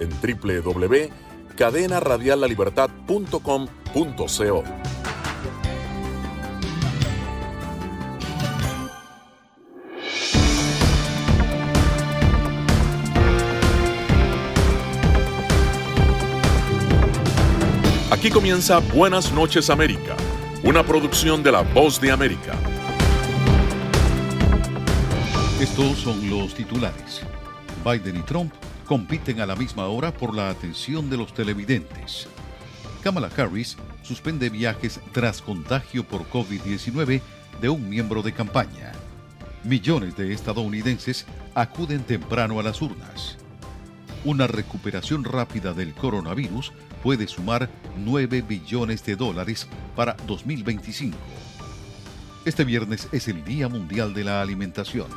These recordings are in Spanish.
en www.cadenaradiallalibertad.com.co. Aquí comienza Buenas noches América, una producción de La Voz de América. Estos son los titulares. Biden y Trump compiten a la misma hora por la atención de los televidentes. Kamala Harris suspende viajes tras contagio por COVID-19 de un miembro de campaña. Millones de estadounidenses acuden temprano a las urnas. Una recuperación rápida del coronavirus puede sumar 9 billones de dólares para 2025. Este viernes es el Día Mundial de la Alimentación.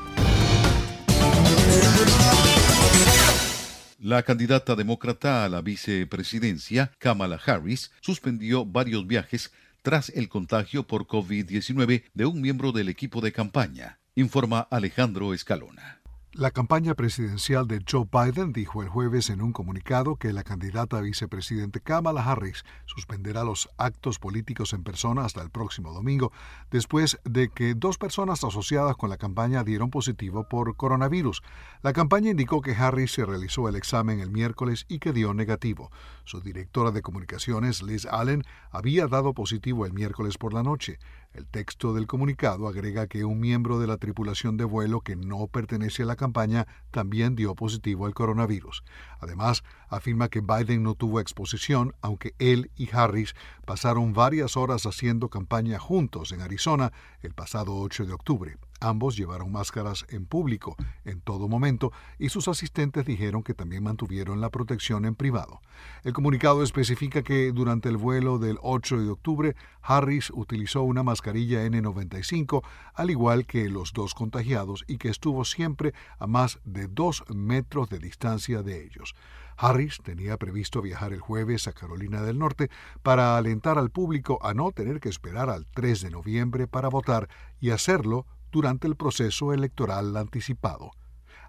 La candidata demócrata a la vicepresidencia, Kamala Harris, suspendió varios viajes tras el contagio por COVID-19 de un miembro del equipo de campaña, informa Alejandro Escalona. La campaña presidencial de Joe Biden dijo el jueves en un comunicado que la candidata a vicepresidente Kamala Harris suspenderá los actos políticos en persona hasta el próximo domingo, después de que dos personas asociadas con la campaña dieron positivo por coronavirus. La campaña indicó que Harris se realizó el examen el miércoles y que dio negativo. Su directora de comunicaciones, Liz Allen, había dado positivo el miércoles por la noche. El texto del comunicado agrega que un miembro de la tripulación de vuelo que no pertenece a la campaña también dio positivo al coronavirus. Además, afirma que Biden no tuvo exposición, aunque él y Harris pasaron varias horas haciendo campaña juntos en Arizona el pasado 8 de octubre. Ambos llevaron máscaras en público en todo momento y sus asistentes dijeron que también mantuvieron la protección en privado. El comunicado especifica que durante el vuelo del 8 de octubre, Harris utilizó una mascarilla N95, al igual que los dos contagiados, y que estuvo siempre a más de dos metros de distancia de ellos. Harris tenía previsto viajar el jueves a Carolina del Norte para alentar al público a no tener que esperar al 3 de noviembre para votar y hacerlo durante el proceso electoral anticipado.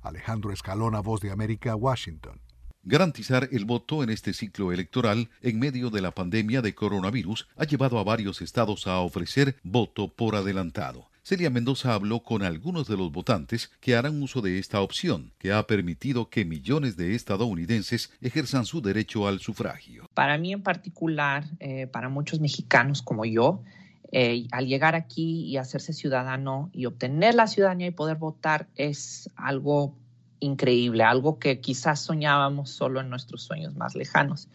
Alejandro Escalona, Voz de América, Washington. Garantizar el voto en este ciclo electoral en medio de la pandemia de coronavirus ha llevado a varios estados a ofrecer voto por adelantado. Celia Mendoza habló con algunos de los votantes que harán uso de esta opción, que ha permitido que millones de estadounidenses ejerzan su derecho al sufragio. Para mí en particular, eh, para muchos mexicanos como yo, eh, al llegar aquí y hacerse ciudadano y obtener la ciudadanía y poder votar es algo increíble, algo que quizás soñábamos solo en nuestros sueños más lejanos.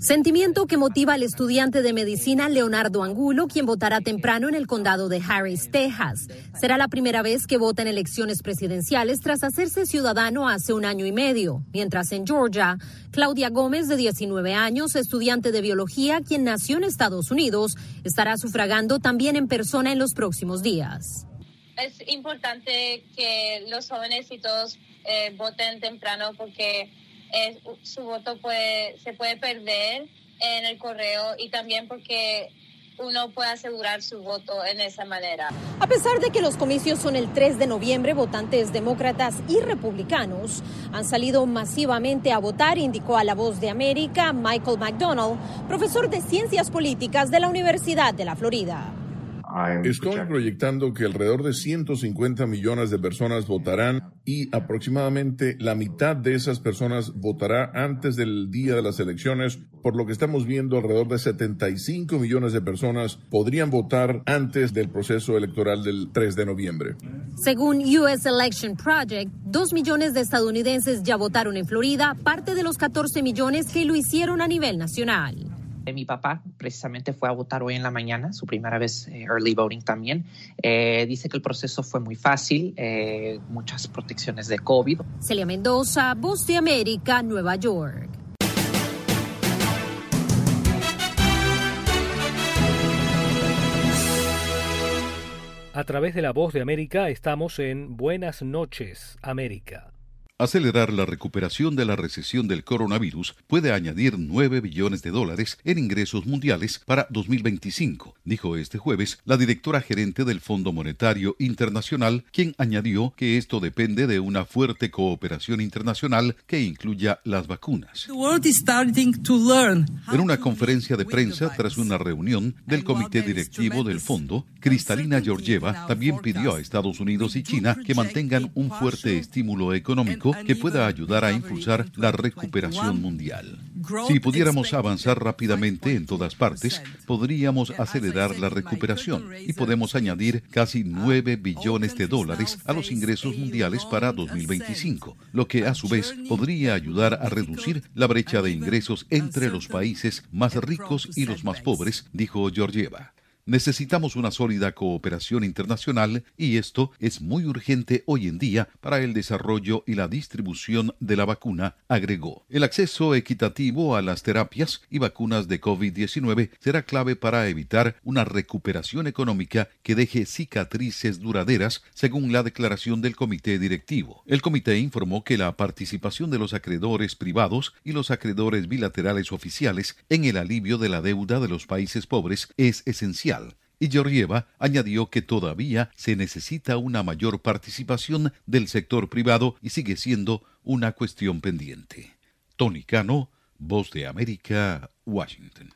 Sentimiento que motiva al estudiante de medicina Leonardo Angulo, quien votará temprano en el condado de Harris, Texas. Será la primera vez que vota en elecciones presidenciales tras hacerse ciudadano hace un año y medio. Mientras en Georgia, Claudia Gómez, de 19 años, estudiante de biología, quien nació en Estados Unidos, estará sufragando también en persona en los próximos días. Es importante que los jóvenes y todos eh, voten temprano porque su voto puede, se puede perder en el correo y también porque uno puede asegurar su voto en esa manera. A pesar de que los comicios son el 3 de noviembre, votantes demócratas y republicanos han salido masivamente a votar, indicó a La Voz de América Michael McDonald, profesor de Ciencias Políticas de la Universidad de la Florida. Estoy proyectando que alrededor de 150 millones de personas votarán y aproximadamente la mitad de esas personas votará antes del día de las elecciones, por lo que estamos viendo alrededor de 75 millones de personas podrían votar antes del proceso electoral del 3 de noviembre. Según US Election Project, dos millones de estadounidenses ya votaron en Florida, parte de los 14 millones que lo hicieron a nivel nacional. Mi papá precisamente fue a votar hoy en la mañana, su primera vez eh, early voting también. Eh, dice que el proceso fue muy fácil, eh, muchas protecciones de COVID. Celia Mendoza, Voz de América, Nueva York. A través de la Voz de América estamos en Buenas noches, América. Acelerar la recuperación de la recesión del coronavirus puede añadir 9 billones de dólares en ingresos mundiales para 2025, dijo este jueves la directora gerente del Fondo Monetario Internacional, quien añadió que esto depende de una fuerte cooperación internacional que incluya las vacunas. En una conferencia de prensa tras una reunión del comité directivo del fondo, Cristalina Georgieva también pidió a Estados Unidos y China que mantengan un fuerte estímulo económico que pueda ayudar a impulsar la recuperación mundial. Si pudiéramos avanzar rápidamente en todas partes, podríamos acelerar la recuperación y podemos añadir casi 9 billones de dólares a los ingresos mundiales para 2025, lo que a su vez podría ayudar a reducir la brecha de ingresos entre los países más ricos y los más pobres, dijo Georgieva. Necesitamos una sólida cooperación internacional y esto es muy urgente hoy en día para el desarrollo y la distribución de la vacuna, agregó. El acceso equitativo a las terapias y vacunas de COVID-19 será clave para evitar una recuperación económica que deje cicatrices duraderas, según la declaración del comité directivo. El comité informó que la participación de los acreedores privados y los acreedores bilaterales oficiales en el alivio de la deuda de los países pobres es esencial y Georgieva añadió que todavía se necesita una mayor participación del sector privado y sigue siendo una cuestión pendiente. Tony Cano, Voz de América, Washington.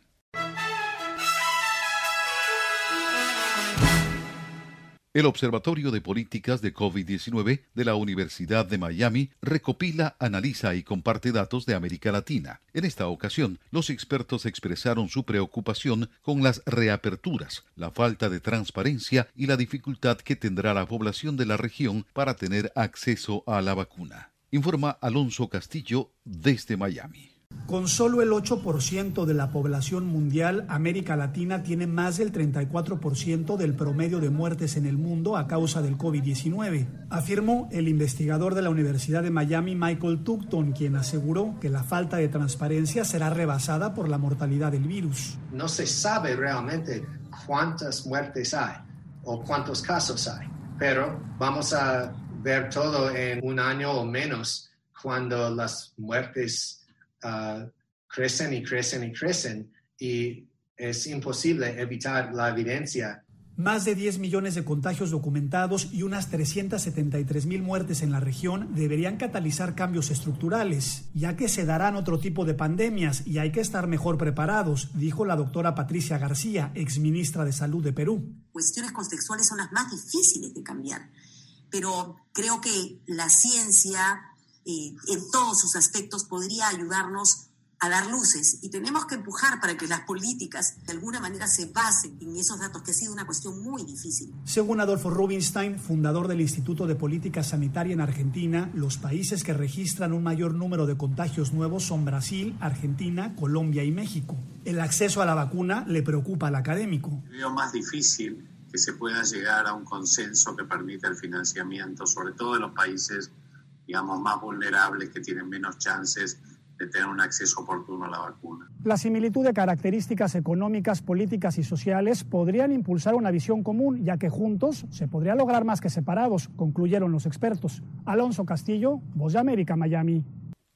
El Observatorio de Políticas de COVID-19 de la Universidad de Miami recopila, analiza y comparte datos de América Latina. En esta ocasión, los expertos expresaron su preocupación con las reaperturas, la falta de transparencia y la dificultad que tendrá la población de la región para tener acceso a la vacuna. Informa Alonso Castillo desde Miami. Con solo el 8% de la población mundial, América Latina tiene más del 34% del promedio de muertes en el mundo a causa del COVID-19, afirmó el investigador de la Universidad de Miami, Michael Tupton, quien aseguró que la falta de transparencia será rebasada por la mortalidad del virus. No se sabe realmente cuántas muertes hay o cuántos casos hay, pero vamos a ver todo en un año o menos cuando las muertes Ah, crecen y crecen y crecen y es imposible evitar la evidencia. Más de 10 millones de contagios documentados y unas 373 mil muertes en la región deberían catalizar cambios estructurales, ya que se darán otro tipo de pandemias y hay que estar mejor preparados, dijo la doctora Patricia García, exministra de Salud de Perú. Cuestiones contextuales son las más difíciles de cambiar, pero creo que la ciencia eh, en todos sus aspectos podría ayudarnos a dar luces y tenemos que empujar para que las políticas de alguna manera se basen en esos datos, que ha sido una cuestión muy difícil. Según Adolfo Rubinstein, fundador del Instituto de Política Sanitaria en Argentina, los países que registran un mayor número de contagios nuevos son Brasil, Argentina, Colombia y México. El acceso a la vacuna le preocupa al académico. Veo más difícil que se pueda llegar a un consenso que permita el financiamiento, sobre todo en los países digamos, más vulnerables, que tienen menos chances de tener un acceso oportuno a la vacuna. La similitud de características económicas, políticas y sociales podrían impulsar una visión común, ya que juntos se podría lograr más que separados, concluyeron los expertos. Alonso Castillo, Voz de América, Miami.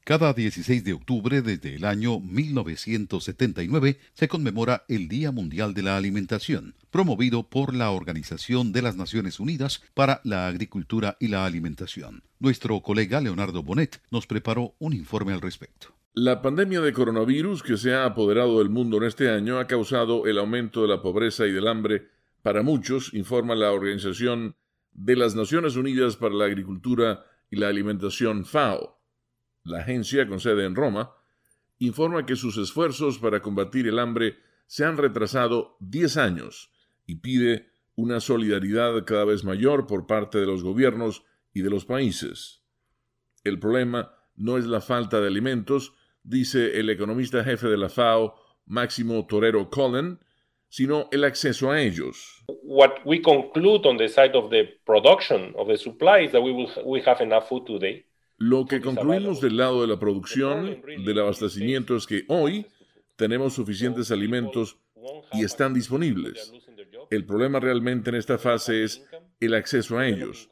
Cada 16 de octubre desde el año 1979 se conmemora el Día Mundial de la Alimentación, promovido por la Organización de las Naciones Unidas para la Agricultura y la Alimentación. Nuestro colega Leonardo Bonet nos preparó un informe al respecto. La pandemia de coronavirus que se ha apoderado del mundo en este año ha causado el aumento de la pobreza y del hambre para muchos, informa la Organización de las Naciones Unidas para la Agricultura y la Alimentación FAO. La agencia, con sede en Roma, informa que sus esfuerzos para combatir el hambre se han retrasado 10 años y pide una solidaridad cada vez mayor por parte de los gobiernos y de los países. El problema no es la falta de alimentos, dice el economista jefe de la FAO, Máximo Torero Cullen, sino el acceso a ellos. What we conclude on the side of the production of the supply is that we will we have enough food today lo que concluimos del lado de la producción, del abastecimiento, es que hoy tenemos suficientes alimentos y están disponibles. El problema realmente en esta fase es el acceso a ellos.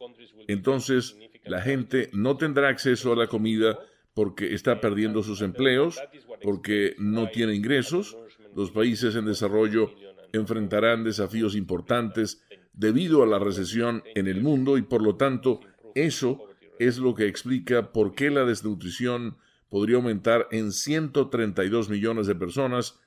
Entonces, la gente no tendrá acceso a la comida porque está perdiendo sus empleos, porque no tiene ingresos. Los países en desarrollo enfrentarán desafíos importantes debido a la recesión en el mundo y por lo tanto eso es lo que explica por qué la desnutrición podría aumentar en 132 millones de personas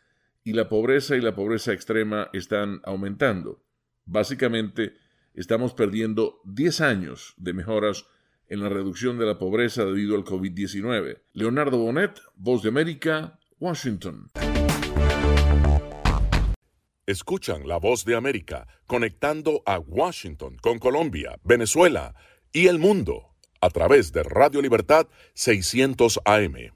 y la pobreza y la pobreza extrema están aumentando. Básicamente, estamos perdiendo 10 años de mejoras en la reducción de la pobreza debido al COVID-19. Leonardo Bonet, Voz de América, Washington. Escuchan la voz de América conectando a Washington con Colombia, Venezuela y el mundo a través de Radio Libertad 600 AM.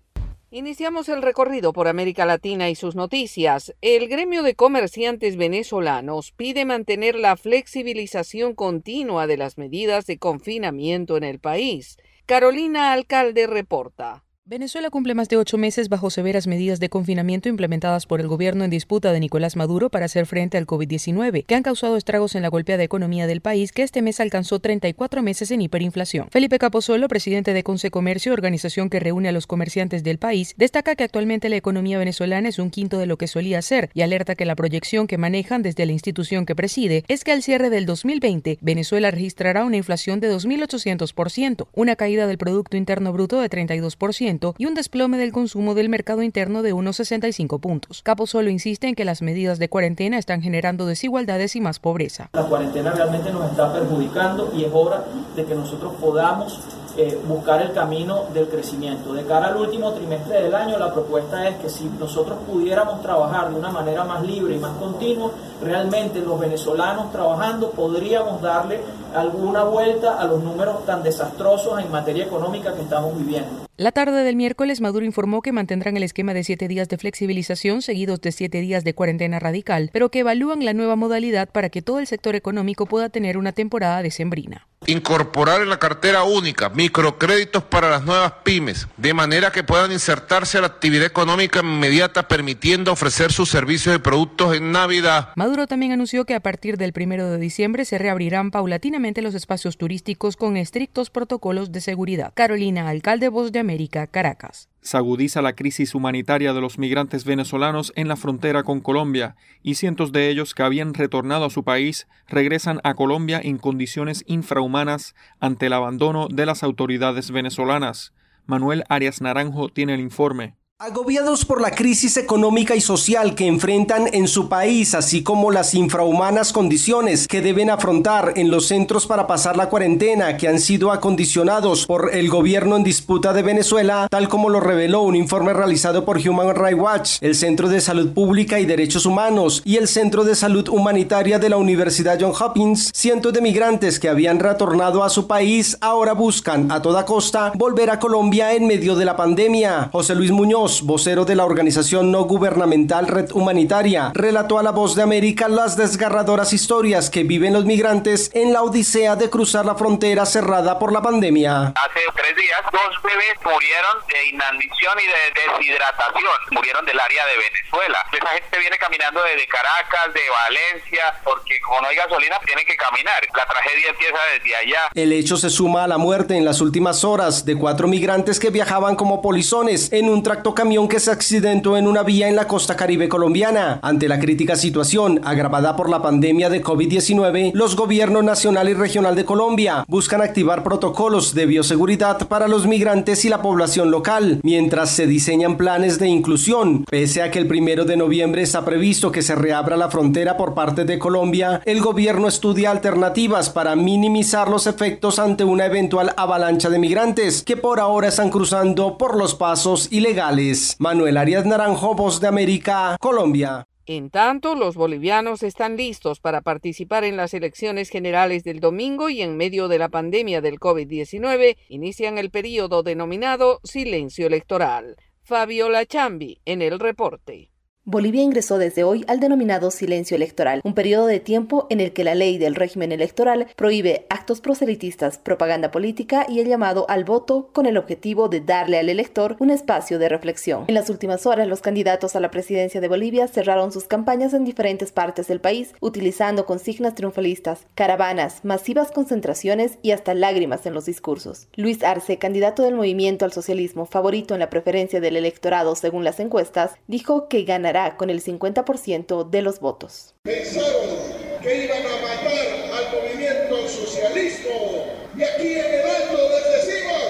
Iniciamos el recorrido por América Latina y sus noticias. El gremio de comerciantes venezolanos pide mantener la flexibilización continua de las medidas de confinamiento en el país. Carolina Alcalde reporta. Venezuela cumple más de ocho meses bajo severas medidas de confinamiento implementadas por el gobierno en disputa de Nicolás Maduro para hacer frente al COVID-19, que han causado estragos en la golpeada economía del país, que este mes alcanzó 34 meses en hiperinflación. Felipe Capozolo, presidente de Conce Comercio, organización que reúne a los comerciantes del país, destaca que actualmente la economía venezolana es un quinto de lo que solía ser y alerta que la proyección que manejan desde la institución que preside es que al cierre del 2020 Venezuela registrará una inflación de 2.800%, una caída del Producto Interno Bruto de 32%, y un desplome del consumo del mercado interno de unos 65 puntos. Capo solo insiste en que las medidas de cuarentena están generando desigualdades y más pobreza. La cuarentena realmente nos está perjudicando y es hora de que nosotros podamos eh, buscar el camino del crecimiento. De cara al último trimestre del año, la propuesta es que si nosotros pudiéramos trabajar de una manera más libre y más continua, realmente los venezolanos trabajando podríamos darle alguna vuelta a los números tan desastrosos en materia económica que estamos viviendo. La tarde del miércoles, Maduro informó que mantendrán el esquema de siete días de flexibilización seguidos de siete días de cuarentena radical, pero que evalúan la nueva modalidad para que todo el sector económico pueda tener una temporada decembrina. Incorporar en la cartera única microcréditos para las nuevas pymes, de manera que puedan insertarse a la actividad económica inmediata, permitiendo ofrecer sus servicios y productos en Navidad. Maduro también anunció que a partir del primero de diciembre se reabrirán paulatinamente los espacios turísticos con estrictos protocolos de seguridad. Carolina, alcalde Voz de América, Caracas. Se agudiza la crisis humanitaria de los migrantes venezolanos en la frontera con Colombia y cientos de ellos que habían retornado a su país regresan a Colombia en condiciones infrahumanas ante el abandono de las autoridades venezolanas. Manuel Arias Naranjo tiene el informe. Agobiados por la crisis económica y social que enfrentan en su país, así como las infrahumanas condiciones que deben afrontar en los centros para pasar la cuarentena que han sido acondicionados por el gobierno en disputa de Venezuela, tal como lo reveló un informe realizado por Human Rights Watch, el Centro de Salud Pública y Derechos Humanos y el Centro de Salud Humanitaria de la Universidad John Hopkins, cientos de migrantes que habían retornado a su país ahora buscan a toda costa volver a Colombia en medio de la pandemia. José Luis Muñoz vocero de la organización no gubernamental Red Humanitaria, relató a La Voz de América las desgarradoras historias que viven los migrantes en la odisea de cruzar la frontera cerrada por la pandemia. Hace tres días, dos bebés murieron de inanición y de deshidratación, murieron del área de Venezuela. Esa gente viene caminando desde Caracas, de Valencia, porque como no hay gasolina, tienen que caminar. La tragedia empieza desde allá. El hecho se suma a la muerte en las últimas horas de cuatro migrantes que viajaban como polizones en un tracto camión que se accidentó en una vía en la costa caribe colombiana. Ante la crítica situación agravada por la pandemia de COVID-19, los gobiernos nacional y regional de Colombia buscan activar protocolos de bioseguridad para los migrantes y la población local, mientras se diseñan planes de inclusión. Pese a que el primero de noviembre está previsto que se reabra la frontera por parte de Colombia, el gobierno estudia alternativas para minimizar los efectos ante una eventual avalancha de migrantes que por ahora están cruzando por los pasos ilegales. Manuel Arias Naranjo, Voz de América, Colombia. En tanto, los bolivianos están listos para participar en las elecciones generales del domingo y en medio de la pandemia del COVID-19 inician el periodo denominado silencio electoral. Fabiola Chambi en el reporte. Bolivia ingresó desde hoy al denominado silencio electoral, un periodo de tiempo en el que la ley del régimen electoral prohíbe actos proselitistas, propaganda política y el llamado al voto con el objetivo de darle al elector un espacio de reflexión. En las últimas horas, los candidatos a la presidencia de Bolivia cerraron sus campañas en diferentes partes del país, utilizando consignas triunfalistas, caravanas, masivas concentraciones y hasta lágrimas en los discursos. Luis Arce, candidato del movimiento al socialismo favorito en la preferencia del electorado según las encuestas, dijo que ganará con el 50% de los votos. Pensaron que iban a matar al movimiento socialista y aquí en el alto les decimos,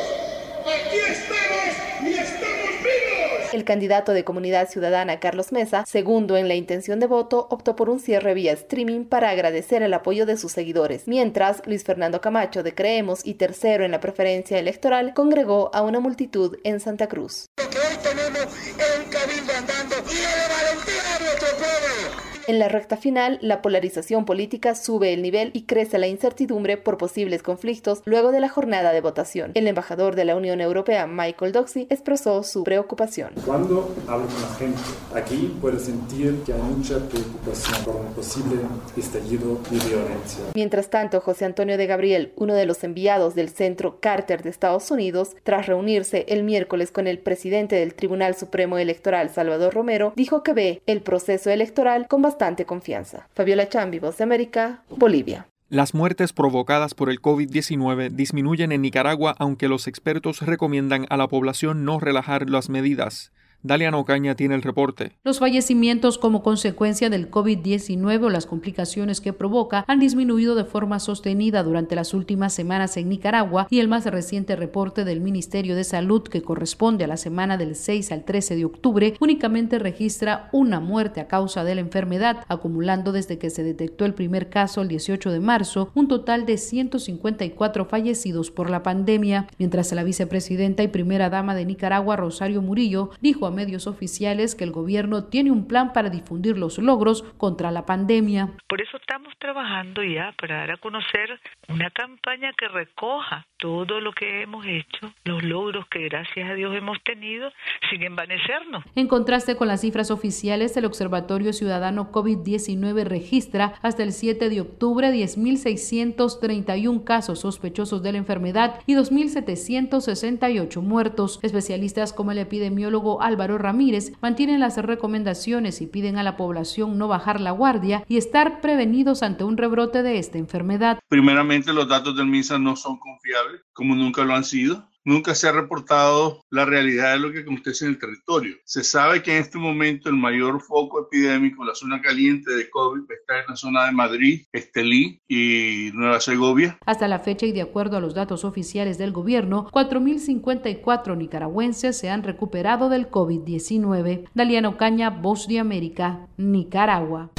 aquí estamos y estamos vivos. El candidato de Comunidad Ciudadana, Carlos Mesa, segundo en la intención de voto, optó por un cierre vía streaming para agradecer el apoyo de sus seguidores, mientras Luis Fernando Camacho de Creemos y tercero en la preferencia electoral congregó a una multitud en Santa Cruz. hoy tenemos el cabildo en la recta final, la polarización política sube el nivel y crece la incertidumbre por posibles conflictos luego de la jornada de votación. El embajador de la Unión Europea, Michael Doxy, expresó su preocupación. Cuando hablo con la gente aquí, puedo sentir que hay mucha preocupación por un posible estallido de violencia. Mientras tanto, José Antonio de Gabriel, uno de los enviados del Centro Carter de Estados Unidos, tras reunirse el miércoles con el presidente del Tribunal Supremo Electoral, Salvador Romero, dijo que ve el proceso electoral con bastante confianza. Fabiola Chambi, Voz de América, Bolivia. Las muertes provocadas por el COVID-19 disminuyen en Nicaragua aunque los expertos recomiendan a la población no relajar las medidas. Daliano Ocaña tiene el reporte. Los fallecimientos como consecuencia del COVID-19 o las complicaciones que provoca han disminuido de forma sostenida durante las últimas semanas en Nicaragua y el más reciente reporte del Ministerio de Salud que corresponde a la semana del 6 al 13 de octubre únicamente registra una muerte a causa de la enfermedad, acumulando desde que se detectó el primer caso el 18 de marzo un total de 154 fallecidos por la pandemia, mientras la vicepresidenta y primera dama de Nicaragua, Rosario Murillo, dijo a medios oficiales que el gobierno tiene un plan para difundir los logros contra la pandemia. Por eso estamos trabajando ya para dar a conocer una campaña que recoja todo lo que hemos hecho, los logros que gracias a Dios hemos tenido, sin envanecernos. En contraste con las cifras oficiales, el Observatorio Ciudadano COVID-19 registra hasta el 7 de octubre 10.631 casos sospechosos de la enfermedad y 2.768 muertos. Especialistas como el epidemiólogo Álvaro Ramírez mantienen las recomendaciones y piden a la población no bajar la guardia y estar prevenidos ante un rebrote de esta enfermedad. Primeramente, los datos del MISA no son confiables, como nunca lo han sido nunca se ha reportado la realidad de lo que acontece en el territorio. Se sabe que en este momento el mayor foco epidémico, la zona caliente de COVID, está en la zona de Madrid, Estelí y Nueva Segovia. Hasta la fecha y de acuerdo a los datos oficiales del gobierno, 4.054 nicaragüenses se han recuperado del COVID-19. Daliano Caña, Voz de América, Nicaragua.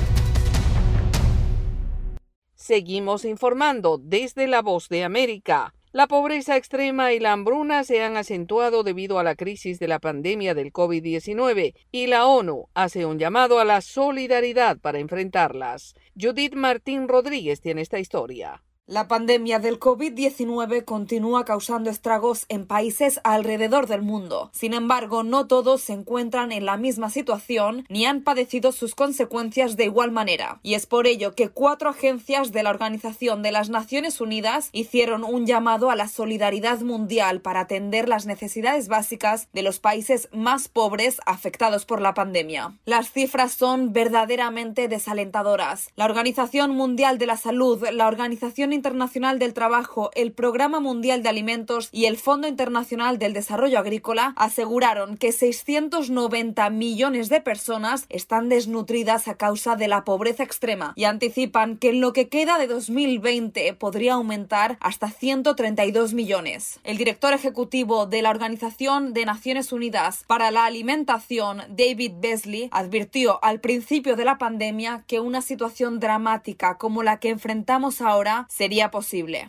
Seguimos informando desde la Voz de América. La pobreza extrema y la hambruna se han acentuado debido a la crisis de la pandemia del COVID-19 y la ONU hace un llamado a la solidaridad para enfrentarlas. Judith Martín Rodríguez tiene esta historia. La pandemia del COVID-19 continúa causando estragos en países alrededor del mundo. Sin embargo, no todos se encuentran en la misma situación ni han padecido sus consecuencias de igual manera. Y es por ello que cuatro agencias de la Organización de las Naciones Unidas hicieron un llamado a la solidaridad mundial para atender las necesidades básicas de los países más pobres afectados por la pandemia. Las cifras son verdaderamente desalentadoras. La Organización Mundial de la Salud, la Organización Internacional del Trabajo, el Programa Mundial de Alimentos y el Fondo Internacional del Desarrollo Agrícola aseguraron que 690 millones de personas están desnutridas a causa de la pobreza extrema y anticipan que en lo que queda de 2020 podría aumentar hasta 132 millones. El director ejecutivo de la Organización de Naciones Unidas para la Alimentación, David Beasley, advirtió al principio de la pandemia que una situación dramática como la que enfrentamos ahora posible.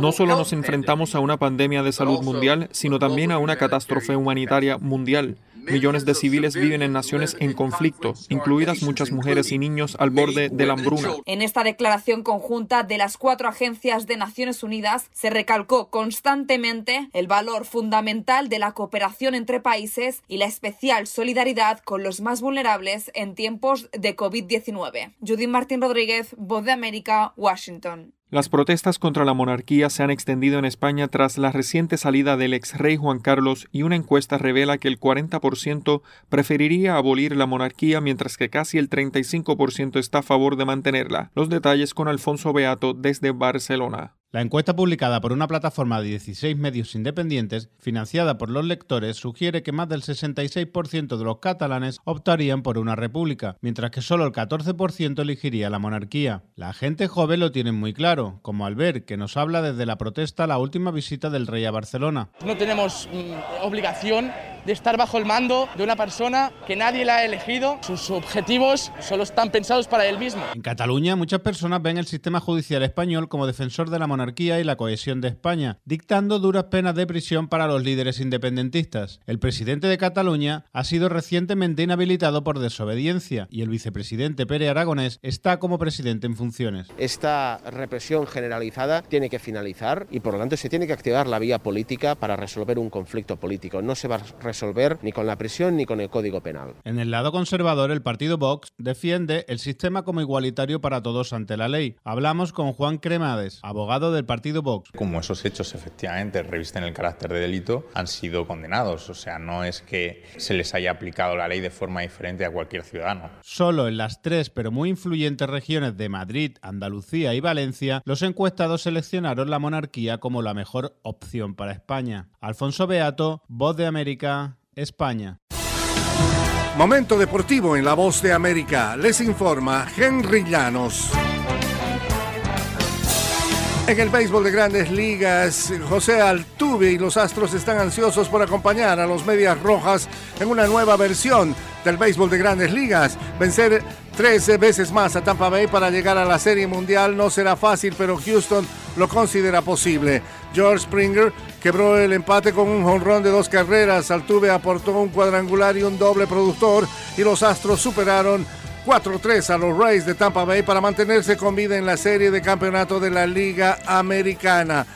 No solo nos enfrentamos a una pandemia de salud mundial, sino también a una catástrofe humanitaria mundial. Millones de civiles viven en naciones en conflicto, incluidas muchas mujeres y niños al borde de la hambruna. En esta declaración conjunta de las cuatro agencias de Naciones Unidas se recalcó constantemente el valor fundamental de la cooperación entre países y la especial solidaridad con los más vulnerables en tiempos de COVID-19. Judith Martín Rodríguez, Voz de América, Washington. Las protestas contra la monarquía se han extendido en España tras la reciente salida del ex rey Juan Carlos y una encuesta revela que el 40% preferiría abolir la monarquía mientras que casi el 35% está a favor de mantenerla. Los detalles con Alfonso Beato desde Barcelona. La encuesta publicada por una plataforma de 16 medios independientes, financiada por los lectores, sugiere que más del 66% de los catalanes optarían por una república, mientras que solo el 14% elegiría la monarquía. La gente joven lo tiene muy claro, como al ver que nos habla desde la protesta la última visita del rey a Barcelona. No tenemos mm, obligación de estar bajo el mando de una persona que nadie la ha elegido. Sus objetivos solo están pensados para él mismo. En Cataluña, muchas personas ven el sistema judicial español como defensor de la monarquía y la cohesión de España, dictando duras penas de prisión para los líderes independentistas. El presidente de Cataluña ha sido recientemente inhabilitado por desobediencia y el vicepresidente Pere Aragonés está como presidente en funciones. Esta represión generalizada tiene que finalizar y por lo tanto se tiene que activar la vía política para resolver un conflicto político. No se va a resolver ni con la prisión ni con el Código Penal. En el lado conservador, el partido Vox defiende el sistema como igualitario para todos ante la ley. Hablamos con Juan Cremades, abogado del partido Vox. Como esos hechos efectivamente revisten el carácter de delito, han sido condenados. O sea, no es que se les haya aplicado la ley de forma diferente a cualquier ciudadano. Solo en las tres pero muy influyentes regiones de Madrid, Andalucía y Valencia, los encuestados seleccionaron la monarquía como la mejor opción para España. Alfonso Beato, Voz de América, España. Momento deportivo en La Voz de América. Les informa Henry Llanos. En el béisbol de grandes ligas, José Altuve y los Astros están ansiosos por acompañar a los Medias Rojas en una nueva versión del béisbol de grandes ligas. Vencer 13 veces más a Tampa Bay para llegar a la Serie Mundial no será fácil, pero Houston lo considera posible. George Springer quebró el empate con un jonrón de dos carreras. Altuve aportó un cuadrangular y un doble productor y los Astros superaron 4-3 a los Rays de Tampa Bay para mantenerse con vida en la serie de campeonato de la Liga Americana.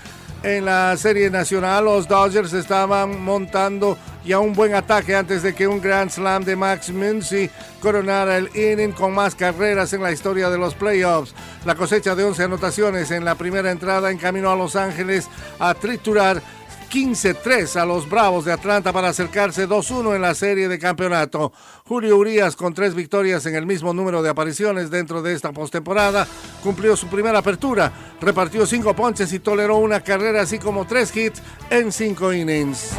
En la serie nacional, los Dodgers estaban montando ya un buen ataque antes de que un Grand Slam de Max Muncy coronara el inning con más carreras en la historia de los playoffs. La cosecha de 11 anotaciones en la primera entrada encaminó a Los Ángeles a triturar 15-3 a los Bravos de Atlanta para acercarse 2-1 en la serie de campeonato. Julio Urias, con tres victorias en el mismo número de apariciones dentro de esta postemporada, cumplió su primera apertura, repartió cinco ponches y toleró una carrera así como tres hits en cinco innings.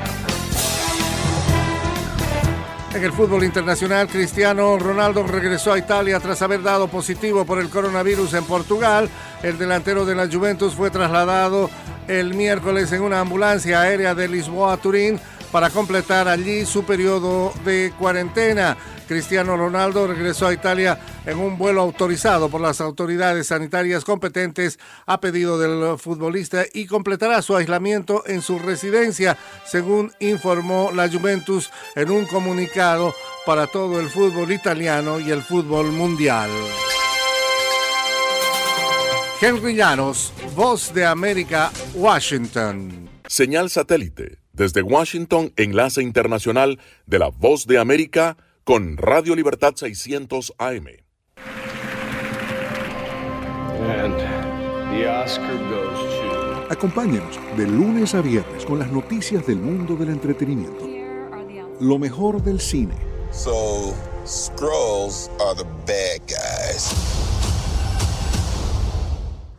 En el fútbol internacional, Cristiano Ronaldo regresó a Italia tras haber dado positivo por el coronavirus en Portugal. El delantero de la Juventus fue trasladado el miércoles en una ambulancia aérea de Lisboa a Turín para completar allí su periodo de cuarentena. Cristiano Ronaldo regresó a Italia en un vuelo autorizado por las autoridades sanitarias competentes a pedido del futbolista y completará su aislamiento en su residencia, según informó la Juventus en un comunicado para todo el fútbol italiano y el fútbol mundial. Henry Llanos, Voz de América, Washington. Señal satélite. Desde Washington, enlace internacional de la Voz de América con Radio Libertad 600 AM. Acompáñenos de lunes a viernes con las noticias del mundo del entretenimiento. Lo mejor del cine. So, Skrulls are the bad guys.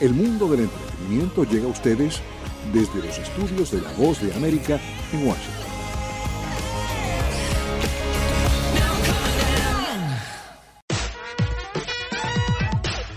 El mundo del entretenimiento llega a ustedes desde los estudios de La Voz de América en Washington.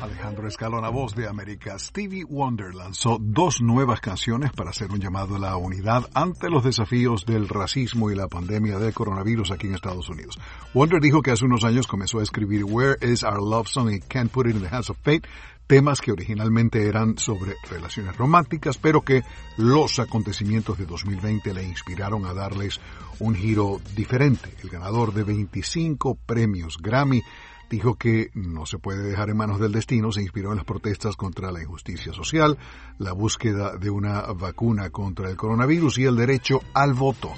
Alejandro Escalona, voz de América, Stevie Wonder lanzó dos nuevas canciones para hacer un llamado a la unidad ante los desafíos del racismo y la pandemia del coronavirus aquí en Estados Unidos. Wonder dijo que hace unos años comenzó a escribir Where is Our Love Song y Can't Put It in the Hands of Fate temas que originalmente eran sobre relaciones románticas, pero que los acontecimientos de 2020 le inspiraron a darles un giro diferente. El ganador de 25 premios Grammy dijo que no se puede dejar en manos del destino, se inspiró en las protestas contra la injusticia social, la búsqueda de una vacuna contra el coronavirus y el derecho al voto.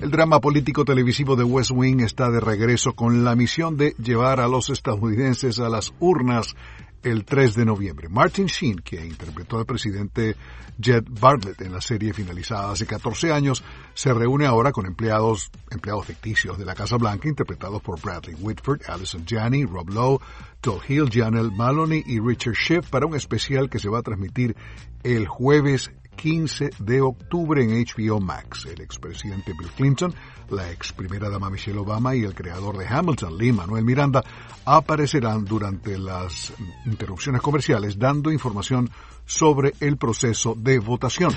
El drama político televisivo de West Wing está de regreso con la misión de llevar a los estadounidenses a las urnas el 3 de noviembre. Martin Sheen, que interpretó al presidente Jed Bartlett en la serie finalizada hace 14 años, se reúne ahora con empleados, empleados ficticios de la Casa Blanca interpretados por Bradley Whitford, Allison Janney, Rob Lowe, Todd Hill, Janelle Maloney y Richard Schiff para un especial que se va a transmitir el jueves 15 de octubre en HBO Max. El expresidente Bill Clinton, la ex primera dama Michelle Obama y el creador de Hamilton, Lee Manuel Miranda, aparecerán durante las interrupciones comerciales dando información sobre el proceso de votación.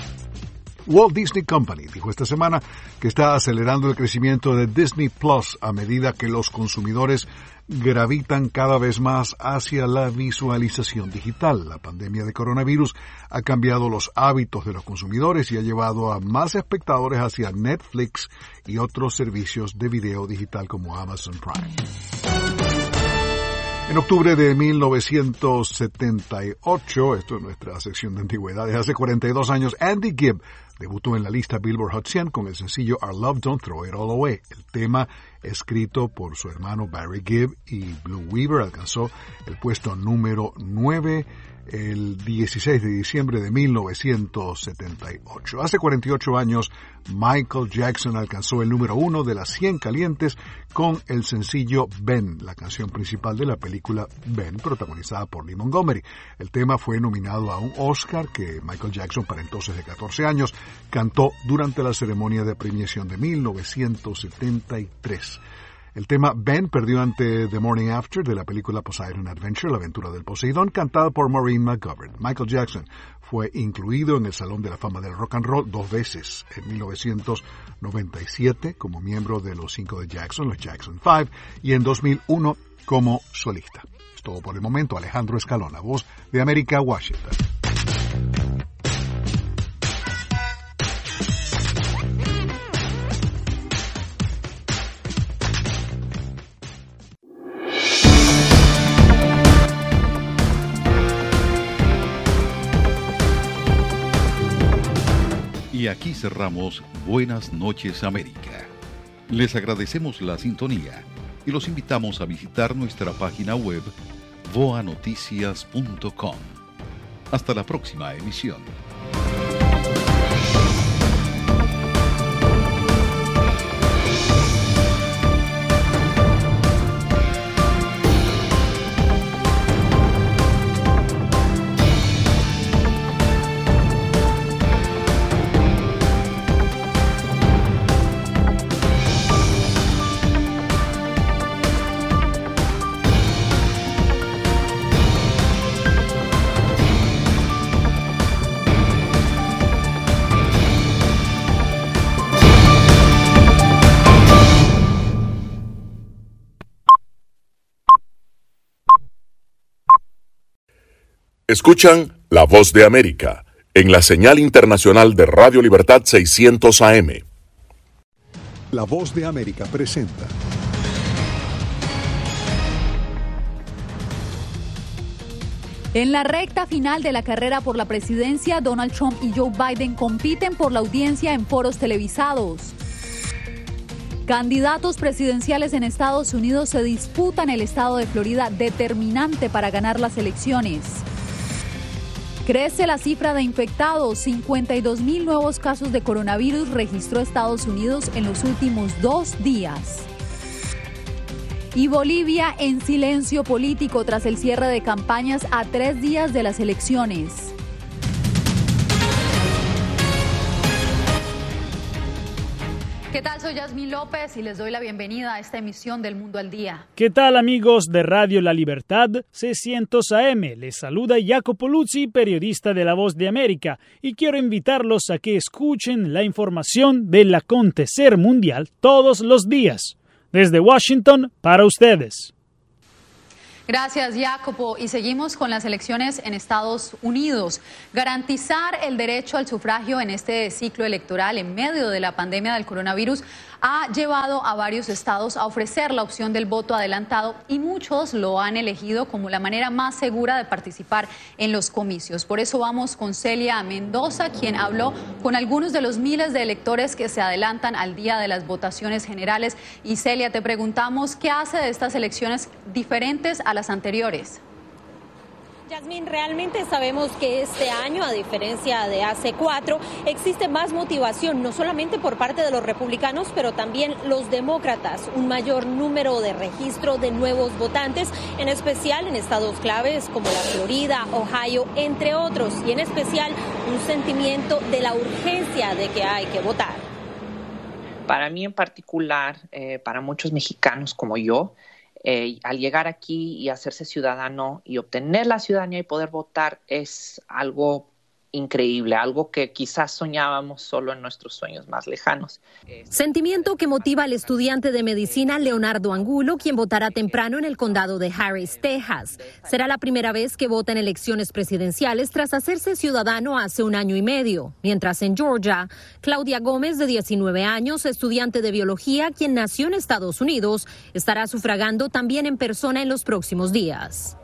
Walt Disney Company dijo esta semana que está acelerando el crecimiento de Disney Plus a medida que los consumidores gravitan cada vez más hacia la visualización digital. La pandemia de coronavirus ha cambiado los hábitos de los consumidores y ha llevado a más espectadores hacia Netflix y otros servicios de video digital como Amazon Prime. En octubre de 1978, esto es nuestra sección de antigüedades, hace 42 años, Andy Gibb debutó en la lista Billboard Hot 100 con el sencillo Our Love Don't Throw It All Away. El tema, escrito por su hermano Barry Gibb y Blue Weaver, alcanzó el puesto número 9 el 16 de diciembre de 1978. Hace 48 años, Michael Jackson alcanzó el número uno de las 100 calientes con el sencillo Ben, la canción principal de la película Ben, protagonizada por Lee Montgomery. El tema fue nominado a un Oscar que Michael Jackson, para entonces de 14 años, cantó durante la ceremonia de premiación de 1973. El tema Ben perdió ante The Morning After de la película Poseidon Adventure, La aventura del Poseidón, cantada por Maureen McGovern. Michael Jackson fue incluido en el Salón de la Fama del Rock and Roll dos veces, en 1997 como miembro de los cinco de Jackson, los Jackson Five, y en 2001 como solista. Es todo por el momento. Alejandro Escalona, voz de América, Washington. Aquí cerramos Buenas noches América. Les agradecemos la sintonía y los invitamos a visitar nuestra página web voanoticias.com. Hasta la próxima emisión. Escuchan La Voz de América en la señal internacional de Radio Libertad 600 AM. La Voz de América presenta. En la recta final de la carrera por la presidencia, Donald Trump y Joe Biden compiten por la audiencia en foros televisados. Candidatos presidenciales en Estados Unidos se disputan el estado de Florida determinante para ganar las elecciones. Crece la cifra de infectados. 52 mil nuevos casos de coronavirus registró Estados Unidos en los últimos dos días. Y Bolivia en silencio político tras el cierre de campañas a tres días de las elecciones. ¿Qué tal? Soy Yasmín López y les doy la bienvenida a esta emisión del Mundo al Día. ¿Qué tal amigos de Radio La Libertad 600 AM? Les saluda Jacopo Luzzi, periodista de La Voz de América, y quiero invitarlos a que escuchen la información del acontecer mundial todos los días. Desde Washington, para ustedes. Gracias, Jacopo. Y seguimos con las elecciones en Estados Unidos. Garantizar el derecho al sufragio en este ciclo electoral en medio de la pandemia del coronavirus ha llevado a varios estados a ofrecer la opción del voto adelantado y muchos lo han elegido como la manera más segura de participar en los comicios. Por eso vamos con Celia Mendoza, quien habló con algunos de los miles de electores que se adelantan al día de las votaciones generales. Y Celia, te preguntamos qué hace de estas elecciones diferentes a las anteriores. Realmente sabemos que este año, a diferencia de hace cuatro, existe más motivación, no solamente por parte de los republicanos, pero también los demócratas, un mayor número de registro de nuevos votantes, en especial en estados claves como la Florida, Ohio, entre otros, y en especial un sentimiento de la urgencia de que hay que votar. Para mí en particular, eh, para muchos mexicanos como yo, eh, al llegar aquí y hacerse ciudadano y obtener la ciudadanía y poder votar es algo increíble, algo que quizás soñábamos solo en nuestros sueños más lejanos. Sentimiento que motiva al estudiante de medicina Leonardo Angulo, quien votará temprano en el condado de Harris, Texas. Será la primera vez que vota en elecciones presidenciales tras hacerse ciudadano hace un año y medio. Mientras en Georgia, Claudia Gómez, de 19 años, estudiante de biología, quien nació en Estados Unidos, estará sufragando también en persona en los próximos días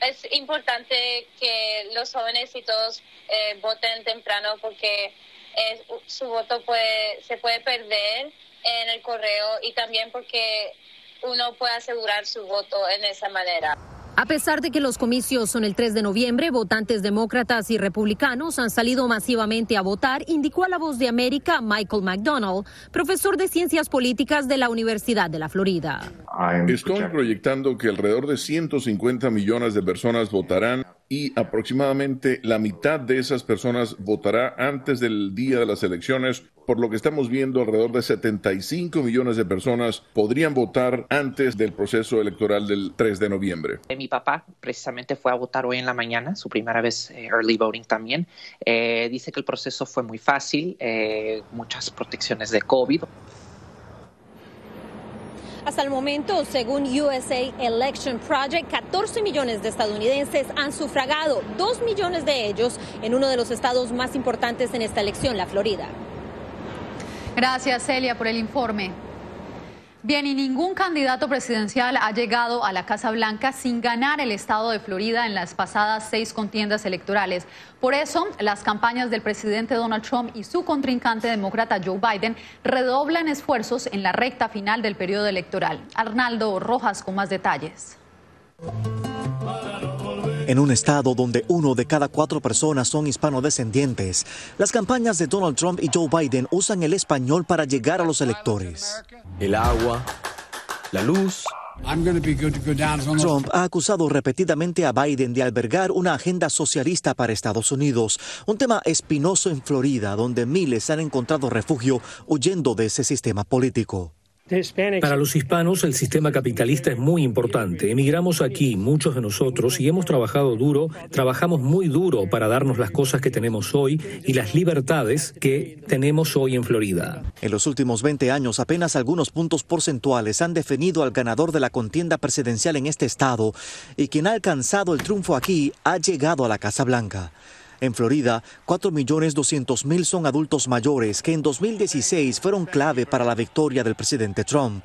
es importante que los jóvenes y todos eh, voten temprano porque su voto puede, se puede perder en el correo y también porque uno puede asegurar su voto en esa manera. A pesar de que los comicios son el 3 de noviembre, votantes demócratas y republicanos han salido masivamente a votar, indicó a la voz de América Michael McDonald, profesor de ciencias políticas de la Universidad de la Florida. Estoy proyectando que alrededor de 150 millones de personas votarán y aproximadamente la mitad de esas personas votará antes del día de las elecciones, por lo que estamos viendo alrededor de 75 millones de personas podrían votar antes del proceso electoral del 3 de noviembre. Mi papá precisamente fue a votar hoy en la mañana, su primera vez eh, early voting también. Eh, dice que el proceso fue muy fácil, eh, muchas protecciones de COVID. Hasta el momento, según USA Election Project, 14 millones de estadounidenses han sufragado, 2 millones de ellos en uno de los estados más importantes en esta elección, la Florida. Gracias, Celia, por el informe. Bien, y ningún candidato presidencial ha llegado a la Casa Blanca sin ganar el estado de Florida en las pasadas seis contiendas electorales. Por eso, las campañas del presidente Donald Trump y su contrincante demócrata Joe Biden redoblan esfuerzos en la recta final del periodo electoral. Arnaldo Rojas con más detalles. En un estado donde uno de cada cuatro personas son hispanodescendientes, las campañas de Donald Trump y Joe Biden usan el español para llegar a los electores. El agua, la luz. Trump ha acusado repetidamente a Biden de albergar una agenda socialista para Estados Unidos, un tema espinoso en Florida, donde miles han encontrado refugio huyendo de ese sistema político. Para los hispanos el sistema capitalista es muy importante. Emigramos aquí, muchos de nosotros, y hemos trabajado duro, trabajamos muy duro para darnos las cosas que tenemos hoy y las libertades que tenemos hoy en Florida. En los últimos 20 años, apenas algunos puntos porcentuales han definido al ganador de la contienda presidencial en este estado, y quien ha alcanzado el triunfo aquí ha llegado a la Casa Blanca. En Florida, 4.200.000 son adultos mayores que en 2016 fueron clave para la victoria del presidente Trump.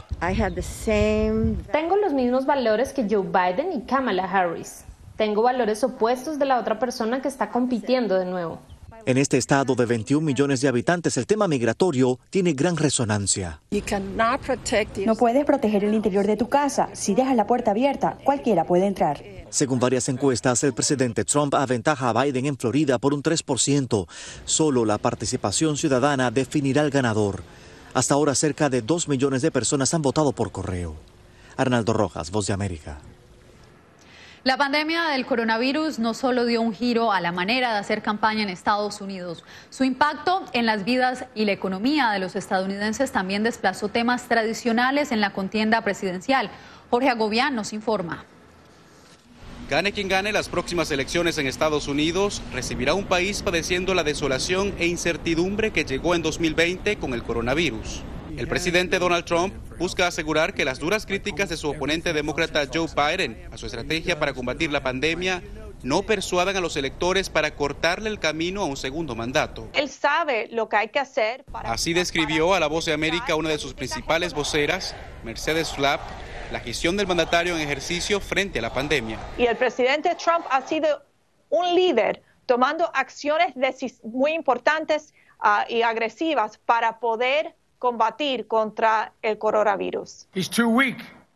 Tengo los mismos valores que Joe Biden y Kamala Harris. Tengo valores opuestos de la otra persona que está compitiendo de nuevo. En este estado de 21 millones de habitantes, el tema migratorio tiene gran resonancia. No puedes proteger el interior de tu casa. Si dejas la puerta abierta, cualquiera puede entrar. Según varias encuestas, el presidente Trump aventaja a Biden en Florida por un 3%. Solo la participación ciudadana definirá el ganador. Hasta ahora cerca de 2 millones de personas han votado por correo. Arnaldo Rojas, Voz de América. La pandemia del coronavirus no solo dio un giro a la manera de hacer campaña en Estados Unidos, su impacto en las vidas y la economía de los estadounidenses también desplazó temas tradicionales en la contienda presidencial. Jorge Agobián nos informa. Gane quien gane las próximas elecciones en Estados Unidos, recibirá un país padeciendo la desolación e incertidumbre que llegó en 2020 con el coronavirus. El presidente Donald Trump busca asegurar que las duras críticas de su oponente demócrata Joe Biden a su estrategia para combatir la pandemia no persuadan a los electores para cortarle el camino a un segundo mandato. Él sabe lo que hay que hacer. Así describió a la Voz de América una de sus principales voceras, Mercedes Flapp, la gestión del mandatario en ejercicio frente a la pandemia. Y el presidente Trump ha sido un líder tomando acciones muy importantes uh, y agresivas para poder combatir contra el coronavirus.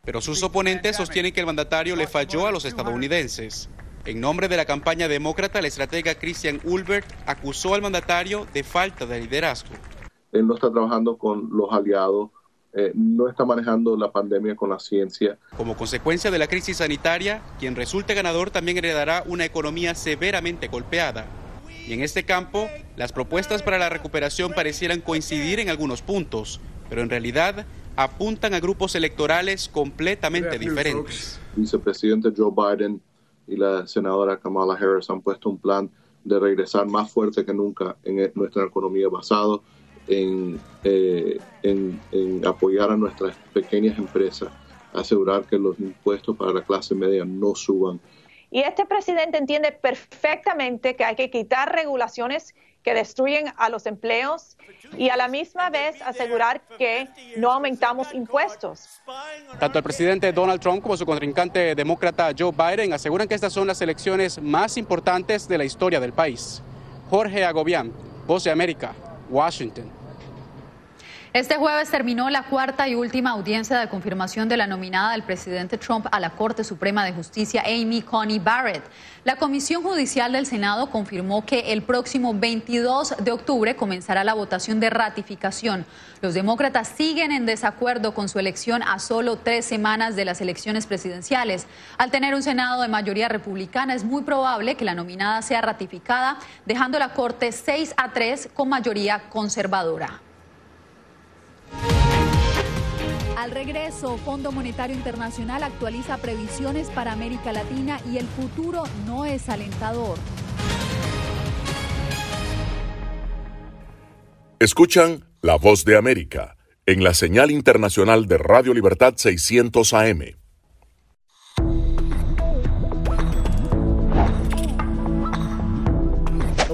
Pero sus oponentes sostienen que el mandatario le falló a los estadounidenses. En nombre de la campaña demócrata, el estratega Christian Ulbert acusó al mandatario de falta de liderazgo. Él no está trabajando con los aliados, eh, no está manejando la pandemia con la ciencia. Como consecuencia de la crisis sanitaria, quien resulte ganador también heredará una economía severamente golpeada. Y en este campo, las propuestas para la recuperación parecieran coincidir en algunos puntos, pero en realidad apuntan a grupos electorales completamente diferentes. El vicepresidente Joe Biden y la senadora Kamala Harris han puesto un plan de regresar más fuerte que nunca en e, nuestra economía basado en, eh, en, en apoyar a nuestras pequeñas empresas, asegurar que los impuestos para la clase media no suban y este presidente entiende perfectamente que hay que quitar regulaciones que destruyen a los empleos y a la misma vez asegurar que no aumentamos impuestos. Tanto el presidente Donald Trump como su contrincante demócrata Joe Biden aseguran que estas son las elecciones más importantes de la historia del país. Jorge Agobián, Voz de América, Washington. Este jueves terminó la cuarta y última audiencia de confirmación de la nominada del presidente Trump a la Corte Suprema de Justicia, Amy Coney Barrett. La Comisión Judicial del Senado confirmó que el próximo 22 de octubre comenzará la votación de ratificación. Los demócratas siguen en desacuerdo con su elección a solo tres semanas de las elecciones presidenciales. Al tener un Senado de mayoría republicana, es muy probable que la nominada sea ratificada, dejando la Corte 6 a 3 con mayoría conservadora. Al regreso, Fondo Monetario Internacional actualiza previsiones para América Latina y el futuro no es alentador. Escuchan La Voz de América en la señal internacional de Radio Libertad 600 AM.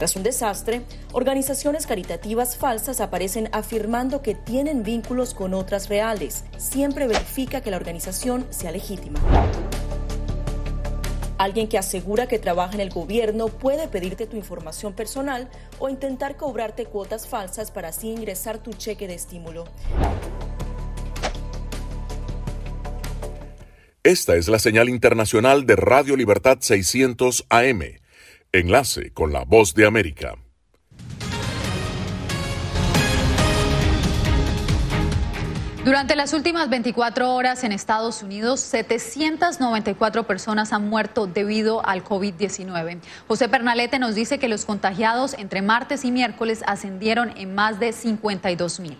Tras un desastre, organizaciones caritativas falsas aparecen afirmando que tienen vínculos con otras reales. Siempre verifica que la organización sea legítima. Alguien que asegura que trabaja en el gobierno puede pedirte tu información personal o intentar cobrarte cuotas falsas para así ingresar tu cheque de estímulo. Esta es la señal internacional de Radio Libertad 600 AM. Enlace con la voz de América. Durante las últimas 24 horas en Estados Unidos, 794 personas han muerto debido al COVID-19. José Pernalete nos dice que los contagiados entre martes y miércoles ascendieron en más de 52 mil.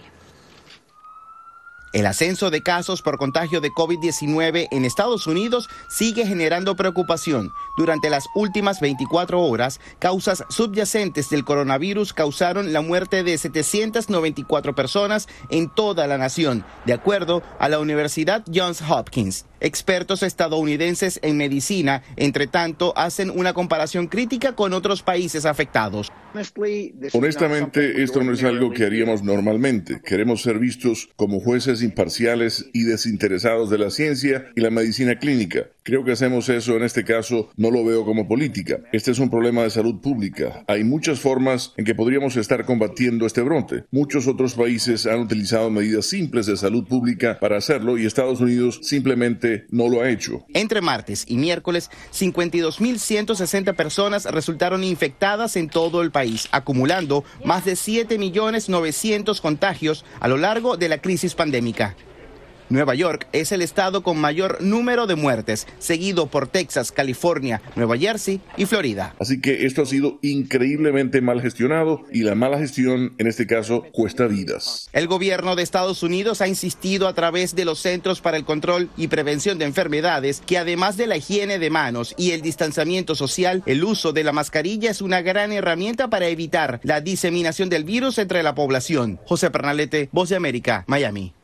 El ascenso de casos por contagio de COVID-19 en Estados Unidos sigue generando preocupación. Durante las últimas 24 horas, causas subyacentes del coronavirus causaron la muerte de 794 personas en toda la nación, de acuerdo a la Universidad Johns Hopkins. Expertos estadounidenses en medicina, entre tanto, hacen una comparación crítica con otros países afectados. Honestamente, esto no es algo que haríamos normalmente. Queremos ser vistos como jueces imparciales y desinteresados de la ciencia y la medicina clínica. Creo que hacemos eso en este caso, no lo veo como política. Este es un problema de salud pública. Hay muchas formas en que podríamos estar combatiendo este bronte. Muchos otros países han utilizado medidas simples de salud pública para hacerlo y Estados Unidos simplemente no lo ha hecho. Entre martes y miércoles, 52.160 personas resultaron infectadas en todo el país, acumulando más de 7.900.000 contagios a lo largo de la crisis pandémica. Nueva York es el estado con mayor número de muertes, seguido por Texas, California, Nueva Jersey y Florida. Así que esto ha sido increíblemente mal gestionado y la mala gestión en este caso cuesta vidas. El gobierno de Estados Unidos ha insistido a través de los Centros para el Control y Prevención de Enfermedades que además de la higiene de manos y el distanciamiento social, el uso de la mascarilla es una gran herramienta para evitar la diseminación del virus entre la población. José Pernalete, Voz de América, Miami.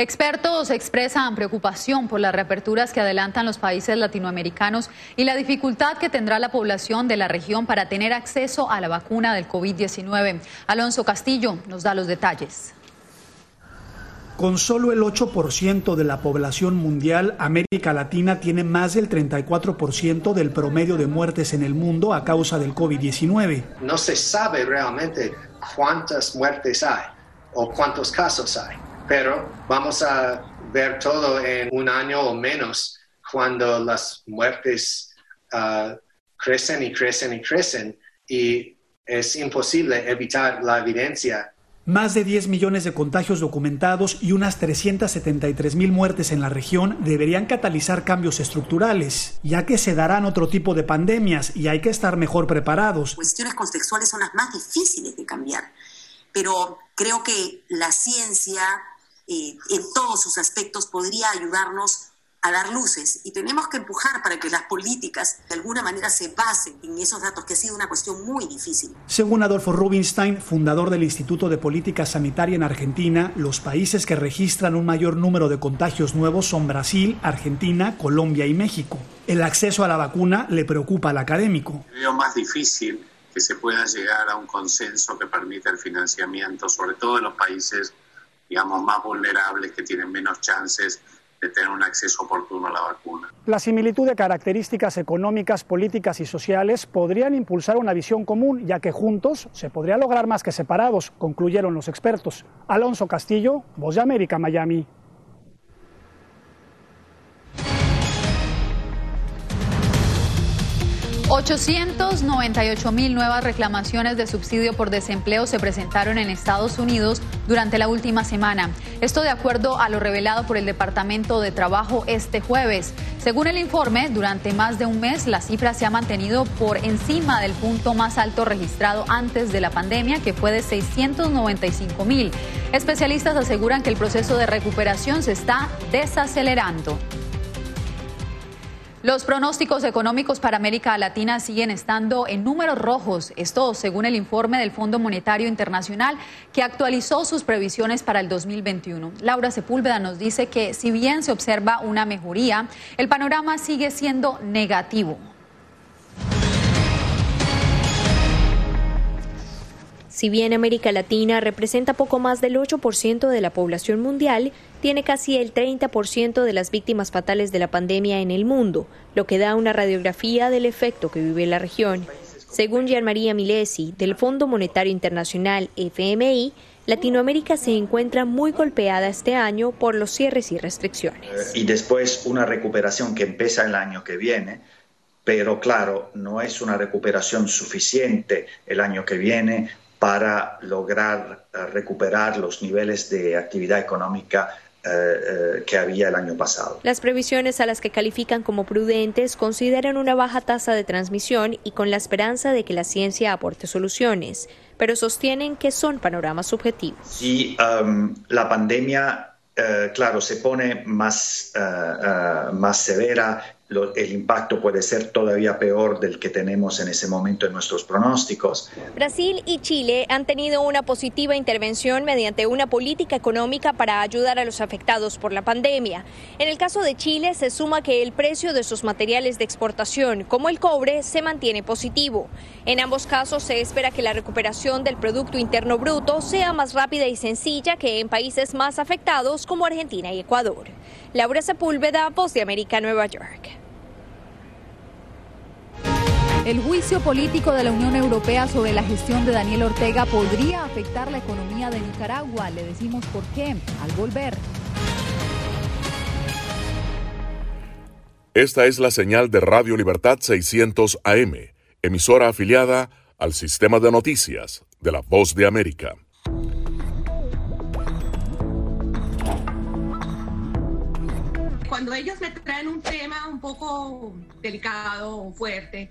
Expertos expresan preocupación por las reaperturas que adelantan los países latinoamericanos y la dificultad que tendrá la población de la región para tener acceso a la vacuna del COVID-19. Alonso Castillo nos da los detalles. Con solo el 8% de la población mundial, América Latina tiene más del 34% del promedio de muertes en el mundo a causa del COVID-19. No se sabe realmente cuántas muertes hay o cuántos casos hay pero vamos a ver todo en un año o menos cuando las muertes uh, crecen y crecen y crecen y es imposible evitar la evidencia. Más de 10 millones de contagios documentados y unas 373 mil muertes en la región deberían catalizar cambios estructurales, ya que se darán otro tipo de pandemias y hay que estar mejor preparados. Cuestiones contextuales son las más difíciles de cambiar, pero creo que la ciencia eh, en todos sus aspectos podría ayudarnos a dar luces y tenemos que empujar para que las políticas de alguna manera se basen en esos datos, que ha sido una cuestión muy difícil. Según Adolfo Rubinstein, fundador del Instituto de Política Sanitaria en Argentina, los países que registran un mayor número de contagios nuevos son Brasil, Argentina, Colombia y México. El acceso a la vacuna le preocupa al académico. Veo más difícil que se pueda llegar a un consenso que permita el financiamiento, sobre todo en los países digamos, más vulnerables, que tienen menos chances de tener un acceso oportuno a la vacuna. La similitud de características económicas, políticas y sociales podrían impulsar una visión común, ya que juntos se podría lograr más que separados, concluyeron los expertos. Alonso Castillo, Voz de América, Miami. 898 mil nuevas reclamaciones de subsidio por desempleo se presentaron en Estados Unidos durante la última semana. Esto de acuerdo a lo revelado por el Departamento de Trabajo este jueves. Según el informe, durante más de un mes la cifra se ha mantenido por encima del punto más alto registrado antes de la pandemia, que fue de 695 mil. Especialistas aseguran que el proceso de recuperación se está desacelerando. Los pronósticos económicos para América Latina siguen estando en números rojos, esto según el informe del Fondo Monetario Internacional que actualizó sus previsiones para el 2021. Laura Sepúlveda nos dice que si bien se observa una mejoría, el panorama sigue siendo negativo. Si bien América Latina representa poco más del 8% de la población mundial, tiene casi el 30% de las víctimas fatales de la pandemia en el mundo, lo que da una radiografía del efecto que vive la región. Según Gian María Milesi, del Fondo Monetario Internacional FMI, Latinoamérica se encuentra muy golpeada este año por los cierres y restricciones. Y después una recuperación que empieza el año que viene, pero claro, no es una recuperación suficiente el año que viene para lograr eh, recuperar los niveles de actividad económica eh, eh, que había el año pasado. Las previsiones a las que califican como prudentes consideran una baja tasa de transmisión y con la esperanza de que la ciencia aporte soluciones, pero sostienen que son panoramas subjetivos. Si um, la pandemia, claro, se pone más, más severa el impacto puede ser todavía peor del que tenemos en ese momento en nuestros pronósticos. Brasil y Chile han tenido una positiva intervención mediante una política económica para ayudar a los afectados por la pandemia. En el caso de Chile se suma que el precio de sus materiales de exportación, como el cobre, se mantiene positivo. En ambos casos se espera que la recuperación del Producto Interno Bruto sea más rápida y sencilla que en países más afectados como Argentina y Ecuador. Laura Sepúlveda, Voz de América, Nueva York. El juicio político de la Unión Europea sobre la gestión de Daniel Ortega podría afectar la economía de Nicaragua. Le decimos por qué al volver. Esta es la señal de Radio Libertad 600 AM, emisora afiliada al sistema de noticias de la Voz de América. Cuando ellos me traen un tema un poco delicado o fuerte,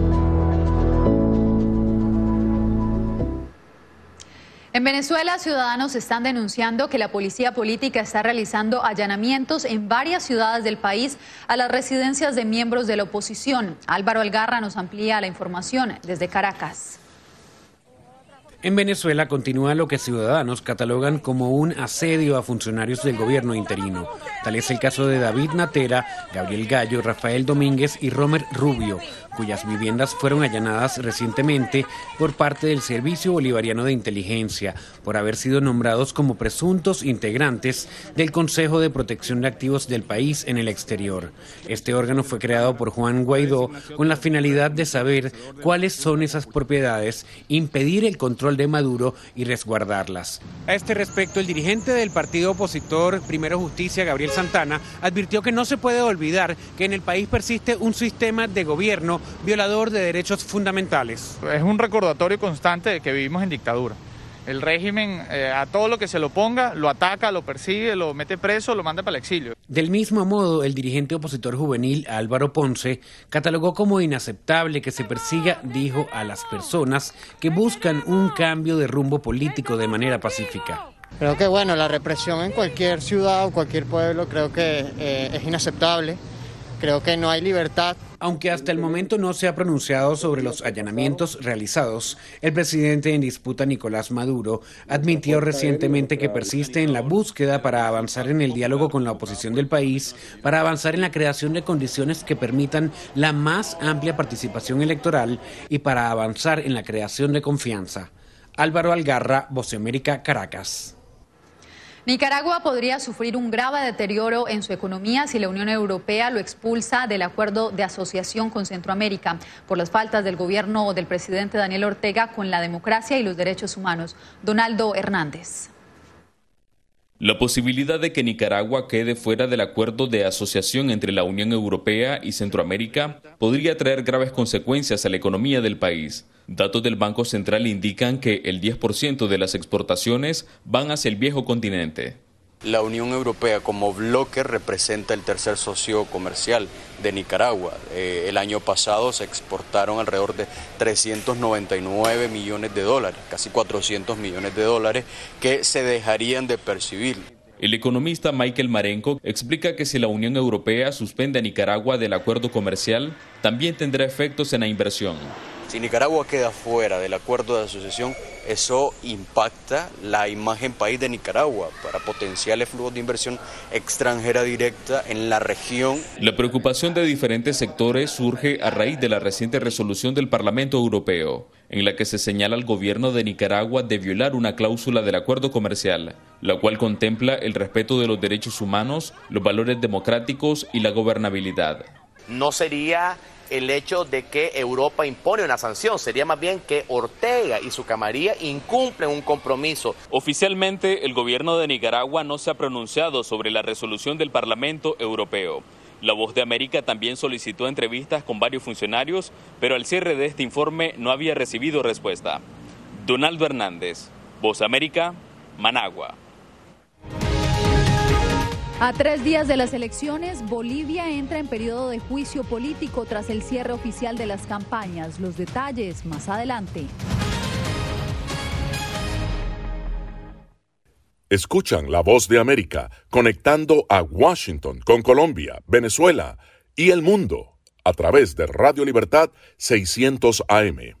En Venezuela, ciudadanos están denunciando que la policía política está realizando allanamientos en varias ciudades del país a las residencias de miembros de la oposición. Álvaro Algarra nos amplía la información desde Caracas. En Venezuela continúa lo que ciudadanos catalogan como un asedio a funcionarios del gobierno interino. Tal es el caso de David Natera, Gabriel Gallo, Rafael Domínguez y Romer Rubio, cuyas viviendas fueron allanadas recientemente por parte del Servicio Bolivariano de Inteligencia por haber sido nombrados como presuntos integrantes del Consejo de Protección de Activos del país en el exterior. Este órgano fue creado por Juan Guaidó con la finalidad de saber cuáles son esas propiedades, impedir el control de Maduro y resguardarlas. A este respecto, el dirigente del partido opositor Primero Justicia, Gabriel Santana, advirtió que no se puede olvidar que en el país persiste un sistema de gobierno violador de derechos fundamentales. Es un recordatorio constante de que vivimos en dictadura. El régimen eh, a todo lo que se lo ponga lo ataca, lo persigue, lo mete preso, lo manda para el exilio. Del mismo modo, el dirigente opositor juvenil Álvaro Ponce catalogó como inaceptable que se persiga, dijo, a las personas que buscan un cambio de rumbo político de manera pacífica. Creo que bueno, la represión en cualquier ciudad o cualquier pueblo creo que eh, es inaceptable. Creo que no hay libertad Aunque hasta el momento no se ha pronunciado sobre los allanamientos realizados, el presidente en disputa Nicolás Maduro admitió recientemente que persiste en la búsqueda para avanzar en el diálogo con la oposición del país, para avanzar en la creación de condiciones que permitan la más amplia participación electoral y para avanzar en la creación de confianza. Álvaro Algarra, América, Caracas. Nicaragua podría sufrir un grave deterioro en su economía si la Unión Europea lo expulsa del acuerdo de asociación con Centroamérica por las faltas del gobierno del presidente Daniel Ortega con la democracia y los derechos humanos. Donaldo Hernández. La posibilidad de que Nicaragua quede fuera del acuerdo de asociación entre la Unión Europea y Centroamérica podría traer graves consecuencias a la economía del país. Datos del Banco Central indican que el 10% de las exportaciones van hacia el viejo continente. La Unión Europea como bloque representa el tercer socio comercial de Nicaragua. Eh, el año pasado se exportaron alrededor de 399 millones de dólares, casi 400 millones de dólares, que se dejarían de percibir. El economista Michael Marenco explica que si la Unión Europea suspende a Nicaragua del acuerdo comercial, también tendrá efectos en la inversión. Si Nicaragua queda fuera del acuerdo de asociación, eso impacta la imagen país de Nicaragua para potenciales flujos de inversión extranjera directa en la región. La preocupación de diferentes sectores surge a raíz de la reciente resolución del Parlamento Europeo, en la que se señala al gobierno de Nicaragua de violar una cláusula del acuerdo comercial, la cual contempla el respeto de los derechos humanos, los valores democráticos y la gobernabilidad. No sería el hecho de que Europa impone una sanción, sería más bien que Ortega y su camarilla incumplen un compromiso. Oficialmente, el gobierno de Nicaragua no se ha pronunciado sobre la resolución del Parlamento Europeo. La Voz de América también solicitó entrevistas con varios funcionarios, pero al cierre de este informe no había recibido respuesta. Donaldo Hernández, Voz América, Managua. A tres días de las elecciones, Bolivia entra en periodo de juicio político tras el cierre oficial de las campañas. Los detalles más adelante. Escuchan la voz de América conectando a Washington con Colombia, Venezuela y el mundo a través de Radio Libertad 600 AM.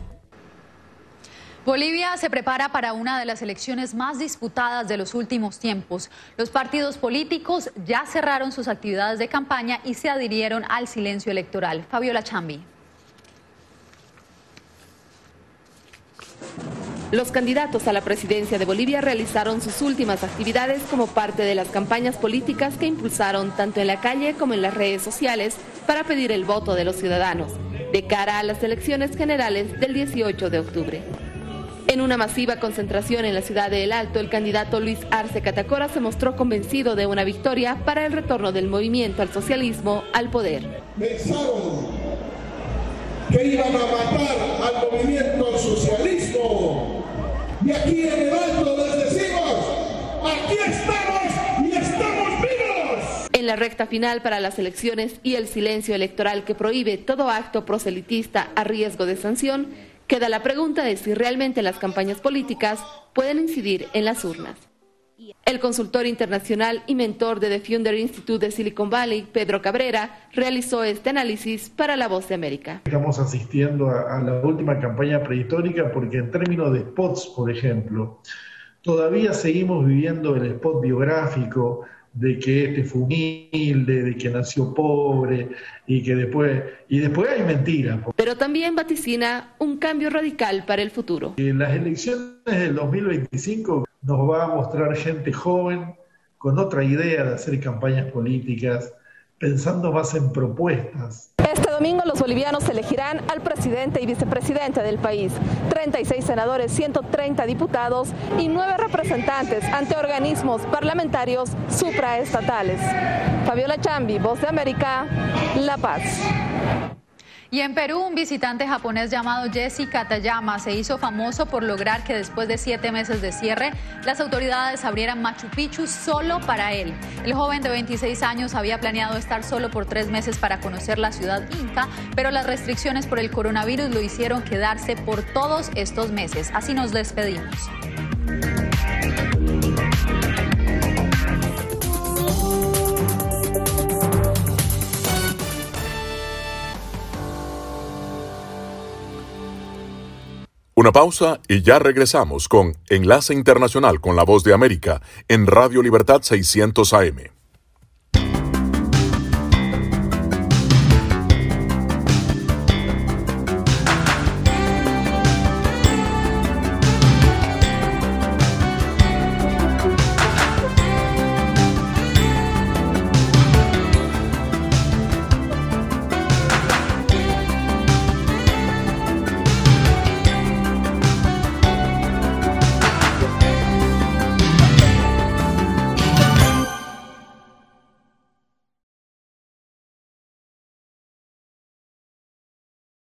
Bolivia se prepara para una de las elecciones más disputadas de los últimos tiempos. Los partidos políticos ya cerraron sus actividades de campaña y se adhirieron al silencio electoral. Fabiola Chambi. Los candidatos a la presidencia de Bolivia realizaron sus últimas actividades como parte de las campañas políticas que impulsaron tanto en la calle como en las redes sociales para pedir el voto de los ciudadanos de cara a las elecciones generales del 18 de octubre. En una masiva concentración en la ciudad de El Alto, el candidato Luis Arce Catacora se mostró convencido de una victoria para el retorno del movimiento al socialismo al poder. Pensaron que iban a matar al movimiento al socialismo. Y aquí en El Alto les decimos, aquí estamos y estamos vivos. En la recta final para las elecciones y el silencio electoral que prohíbe todo acto proselitista a riesgo de sanción, Queda la pregunta de si realmente las campañas políticas pueden incidir en las urnas. El consultor internacional y mentor de The Funder Institute de Silicon Valley, Pedro Cabrera, realizó este análisis para La Voz de América. Estamos asistiendo a, a la última campaña prehistórica porque en términos de spots, por ejemplo, todavía seguimos viviendo el spot biográfico de que este fue humilde, de que nació pobre y que después y después hay mentiras. Pero también vaticina un cambio radical para el futuro. En las elecciones del 2025 nos va a mostrar gente joven con otra idea de hacer campañas políticas, pensando más en propuestas. Este domingo los bolivianos elegirán al presidente y vicepresidente del país, 36 senadores, 130 diputados y 9 representantes ante organismos parlamentarios supraestatales. Fabiola Chambi, Voz de América, La Paz. Y en Perú, un visitante japonés llamado Jesse Katayama se hizo famoso por lograr que después de siete meses de cierre, las autoridades abrieran Machu Picchu solo para él. El joven de 26 años había planeado estar solo por tres meses para conocer la ciudad inca, pero las restricciones por el coronavirus lo hicieron quedarse por todos estos meses. Así nos despedimos. Una pausa y ya regresamos con Enlace Internacional con la Voz de América en Radio Libertad 600 AM.